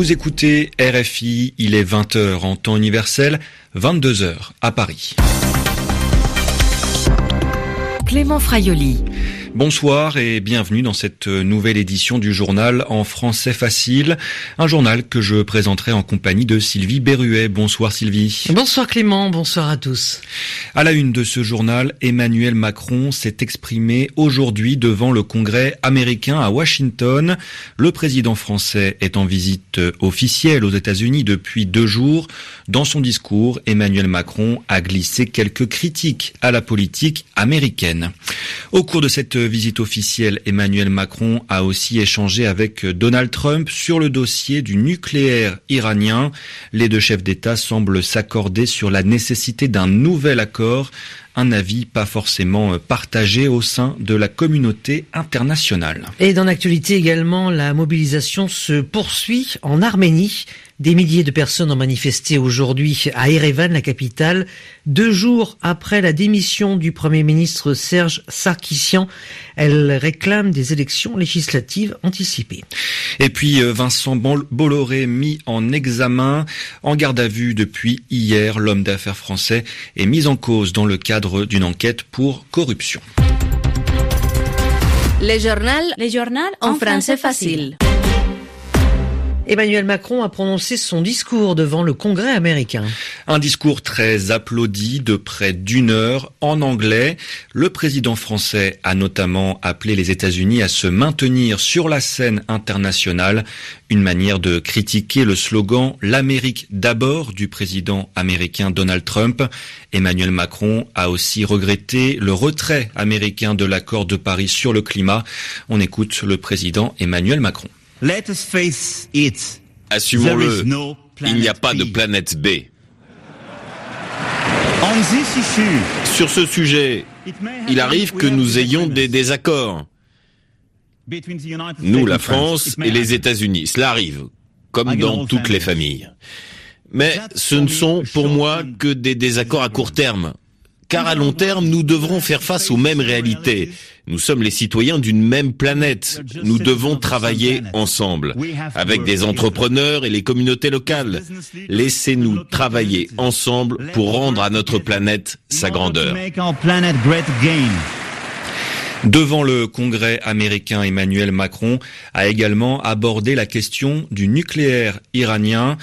Vous écoutez RFI, il est 20h en temps universel, 22h à Paris. Clément Fraioli. Bonsoir et bienvenue dans cette nouvelle édition du journal en français facile, un journal que je présenterai en compagnie de Sylvie Berruet. Bonsoir Sylvie. Bonsoir Clément, bonsoir à tous. À la une de ce journal, Emmanuel Macron s'est exprimé aujourd'hui devant le Congrès américain à Washington. Le président français est en visite officielle aux États-Unis depuis deux jours. Dans son discours, Emmanuel Macron a glissé quelques critiques à la politique américaine. Au cours de cette visite officielle, Emmanuel Macron a aussi échangé avec Donald Trump sur le dossier du nucléaire iranien. Les deux chefs d'État semblent s'accorder sur la nécessité d'un nouvel accord, un avis pas forcément partagé au sein de la communauté internationale. Et dans l'actualité également, la mobilisation se poursuit en Arménie. Des milliers de personnes ont manifesté aujourd'hui à Erevan, la capitale, deux jours après la démission du Premier ministre Serge Sarkissian. Elle réclame des élections législatives anticipées. Et puis Vincent Bolloré mis en examen, en garde à vue depuis hier, l'homme d'affaires français est mis en cause dans le cadre d'une enquête pour corruption. Les journaux, les journaux en français facile. Emmanuel Macron a prononcé son discours devant le Congrès américain. Un discours très applaudi de près d'une heure en anglais. Le président français a notamment appelé les États-Unis à se maintenir sur la scène internationale, une manière de critiquer le slogan L'Amérique d'abord du président américain Donald Trump. Emmanuel Macron a aussi regretté le retrait américain de l'accord de Paris sur le climat. On écoute le président Emmanuel Macron. Assumons-le, il n'y a pas de planète B. Sur ce sujet, il arrive que nous ayons des désaccords. Nous, la France et les États-Unis, cela arrive, comme dans toutes les familles. Mais ce ne sont pour moi que des désaccords à court terme car à long terme, nous devrons faire face aux mêmes réalités. Nous sommes les citoyens d'une même planète. Nous devons travailler ensemble, avec des entrepreneurs et les communautés locales. Laissez-nous travailler ensemble pour rendre à notre planète sa grandeur. Devant le Congrès américain, Emmanuel Macron a également abordé la question du nucléaire iranien.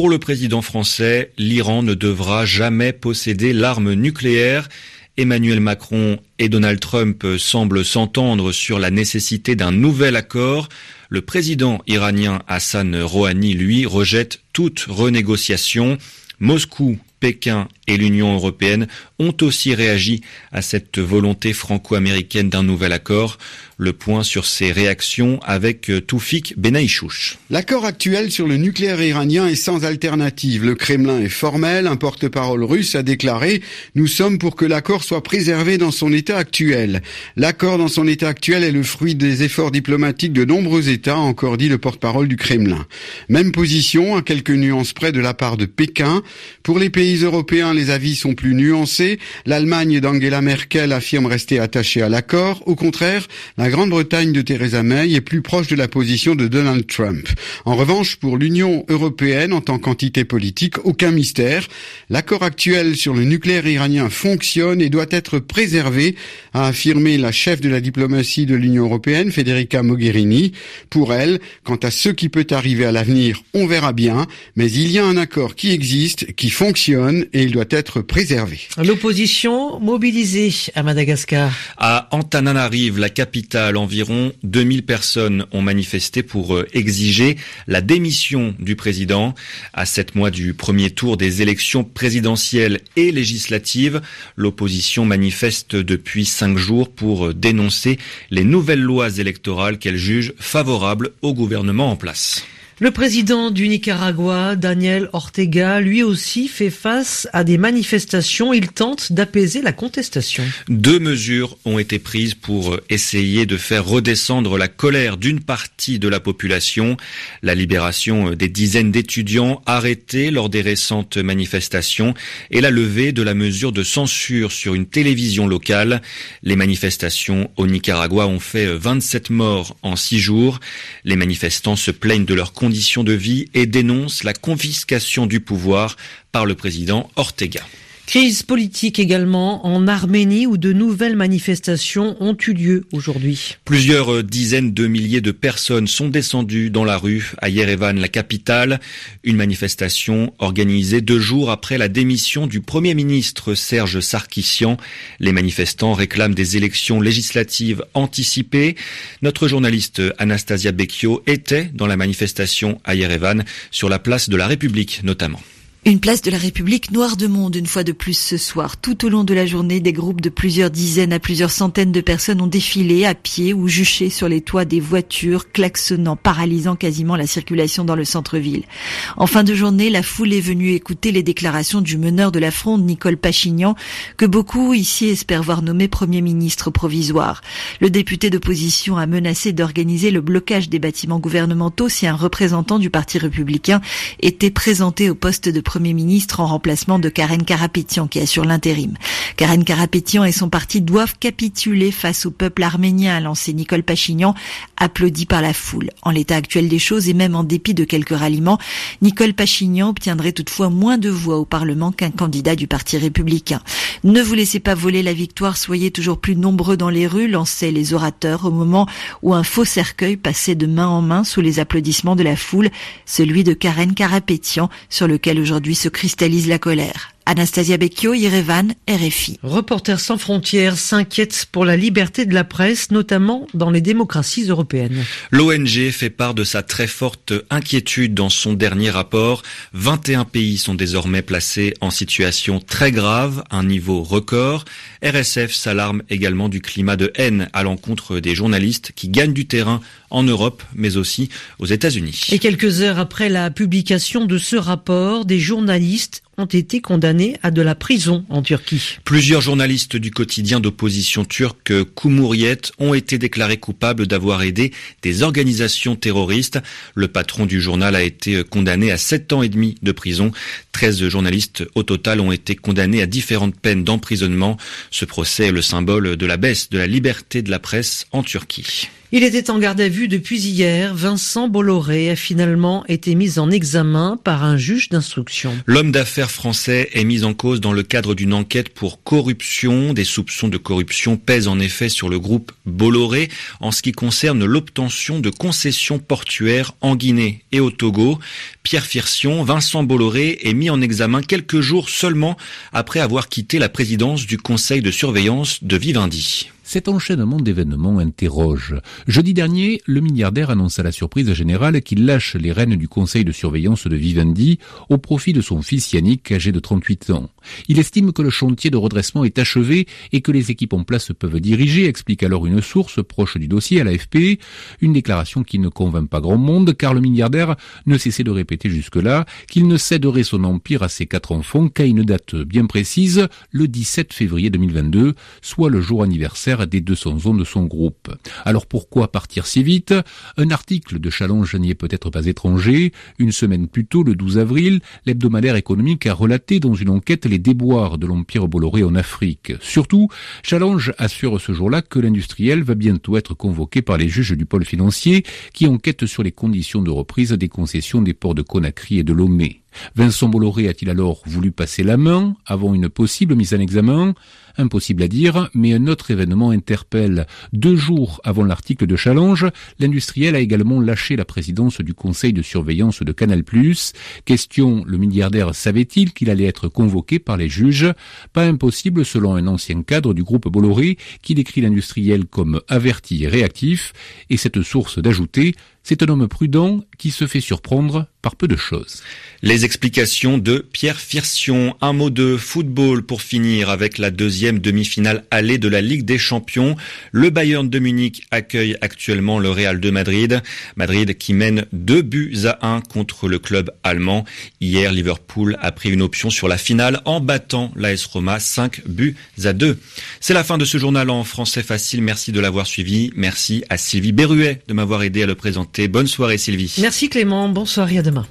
Pour le président français, l'Iran ne devra jamais posséder l'arme nucléaire. Emmanuel Macron et Donald Trump semblent s'entendre sur la nécessité d'un nouvel accord. Le président iranien Hassan Rouhani, lui, rejette toute renégociation. Moscou, Pékin et l'Union européenne ont aussi réagi à cette volonté franco-américaine d'un nouvel accord. Le point sur ces réactions avec Toufik Benaïchouch. L'accord actuel sur le nucléaire iranien est sans alternative. Le Kremlin est formel. Un porte-parole russe a déclaré « Nous sommes pour que l'accord soit préservé dans son état actuel ». L'accord dans son état actuel est le fruit des efforts diplomatiques de nombreux États, encore dit le porte-parole du Kremlin. Même position, à quelques nuances près de la part de Pékin. Pour les pays européens, les avis sont plus nuancés. L'Allemagne d'Angela Merkel affirme rester attachée à l'accord. Au contraire, la Grande-Bretagne de Theresa May est plus proche de la position de Donald Trump. En revanche, pour l'Union européenne en tant qu'entité politique, aucun mystère. L'accord actuel sur le nucléaire iranien fonctionne et doit être préservé, a affirmé la chef de la diplomatie de l'Union européenne, Federica Mogherini. Pour elle, quant à ce qui peut arriver à l'avenir, on verra bien, mais il y a un accord qui existe, qui fonctionne et il doit être préservé. L'opposition mobilisée à Madagascar. À Antananarive, la capitale, environ 2000 personnes ont manifesté pour exiger la démission du président. À sept mois du premier tour des élections présidentielles et législatives, l'opposition manifeste depuis cinq jours pour dénoncer les nouvelles lois électorales qu'elle juge favorables au gouvernement en place. Le président du Nicaragua, Daniel Ortega, lui aussi fait face à des manifestations. Il tente d'apaiser la contestation. Deux mesures ont été prises pour essayer de faire redescendre la colère d'une partie de la population. La libération des dizaines d'étudiants arrêtés lors des récentes manifestations et la levée de la mesure de censure sur une télévision locale. Les manifestations au Nicaragua ont fait 27 morts en six jours. Les manifestants se plaignent de conditions de vie et dénonce la confiscation du pouvoir par le président Ortega. Crise politique également en Arménie où de nouvelles manifestations ont eu lieu aujourd'hui. Plusieurs euh, dizaines de milliers de personnes sont descendues dans la rue à Yerevan, la capitale. Une manifestation organisée deux jours après la démission du Premier ministre Serge Sarkissian. Les manifestants réclament des élections législatives anticipées. Notre journaliste Anastasia Becchio était dans la manifestation à Yerevan, sur la place de la République notamment. Une place de la République noire de monde une fois de plus ce soir. Tout au long de la journée, des groupes de plusieurs dizaines à plusieurs centaines de personnes ont défilé à pied ou juché sur les toits des voitures, klaxonnant, paralysant quasiment la circulation dans le centre-ville. En fin de journée, la foule est venue écouter les déclarations du meneur de la fronde, Nicole Pachignan, que beaucoup ici espèrent voir nommer Premier ministre provisoire. Le député d'opposition a menacé d'organiser le blocage des bâtiments gouvernementaux si un représentant du Parti républicain était présenté au poste de Premier ministre en remplacement de Karen Karapetian qui assure l'intérim. Karen Karapetian et son parti doivent capituler face au peuple arménien, a lancé Nicole Pachignan, applaudi par la foule. En l'état actuel des choses et même en dépit de quelques ralliements, Nicole Pachignan obtiendrait toutefois moins de voix au Parlement qu'un candidat du Parti républicain. Ne vous laissez pas voler la victoire, soyez toujours plus nombreux dans les rues, lançaient les orateurs au moment où un faux cercueil passait de main en main sous les applaudissements de la foule, celui de Karen Karapetian, sur lequel aujourd'hui Aujourd'hui se cristallise la colère. Anastasia Becchio, Yerevan, RFI. Reporters sans frontières s'inquiètent pour la liberté de la presse, notamment dans les démocraties européennes. L'ONG fait part de sa très forte inquiétude dans son dernier rapport. 21 pays sont désormais placés en situation très grave, un niveau record. RSF s'alarme également du climat de haine à l'encontre des journalistes qui gagnent du terrain en Europe, mais aussi aux États-Unis. Et quelques heures après la publication de ce rapport, des journalistes Plusieurs journalistes du quotidien d'opposition turque Cumhuriyet ont été déclarés coupables d'avoir aidé des organisations terroristes. Le patron du journal a été condamné à 7 ans et demi de prison. 13 journalistes au total ont été condamnés à différentes peines d'emprisonnement. Ce procès est le symbole de la baisse de la liberté de la presse en Turquie. Il était en garde à vue depuis hier. Vincent Bolloré a finalement été mis en examen par un juge d'instruction. L'homme d'affaires français est mis en cause dans le cadre d'une enquête pour corruption. Des soupçons de corruption pèsent en effet sur le groupe Bolloré en ce qui concerne l'obtention de concessions portuaires en Guinée et au Togo. Pierre Firsion, Vincent Bolloré est mis en examen quelques jours seulement après avoir quitté la présidence du conseil de surveillance de Vivendi. Cet enchaînement d'événements interroge. Jeudi dernier, le milliardaire annonce à la surprise générale qu'il lâche les rênes du conseil de surveillance de Vivendi au profit de son fils Yannick, âgé de 38 ans. Il estime que le chantier de redressement est achevé et que les équipes en place peuvent diriger, explique alors une source proche du dossier à l'AFP. Une déclaration qui ne convainc pas grand monde car le milliardaire ne cessait de répéter jusque-là qu'il ne céderait son empire à ses quatre enfants qu'à une date bien précise, le 17 février 2022, soit le jour anniversaire des 200 ans de son groupe. Alors pourquoi partir si vite? Un article de Challenge n'y est peut-être pas étranger. Une semaine plus tôt, le 12 avril, l'hebdomadaire économique a relaté dans une enquête les déboires de l'Empire Bolloré en Afrique. Surtout, Challenge assure ce jour-là que l'industriel va bientôt être convoqué par les juges du pôle financier qui enquêtent sur les conditions de reprise des concessions des ports de Conakry et de Lomé. Vincent Bolloré a-t-il alors voulu passer la main avant une possible mise en examen? Impossible à dire, mais un autre événement interpelle. Deux jours avant l'article de Challenge, l'industriel a également lâché la présidence du conseil de surveillance de Canal+. Question, le milliardaire savait-il qu'il allait être convoqué par les juges? Pas impossible selon un ancien cadre du groupe Bolloré qui décrit l'industriel comme averti et réactif, et cette source d'ajouter c'est un homme prudent qui se fait surprendre par peu de choses. Les explications de Pierre Firsion. Un mot de football pour finir avec la deuxième demi-finale allée de la Ligue des Champions. Le Bayern de Munich accueille actuellement le Real de Madrid. Madrid qui mène deux buts à un contre le club allemand. Hier, Liverpool a pris une option sur la finale en battant l'AS Roma 5 buts à 2. C'est la fin de ce journal en français facile. Merci de l'avoir suivi. Merci à Sylvie Berruet de m'avoir aidé à le présenter. Bonne soirée Sylvie. Merci Clément, bonsoir et à demain.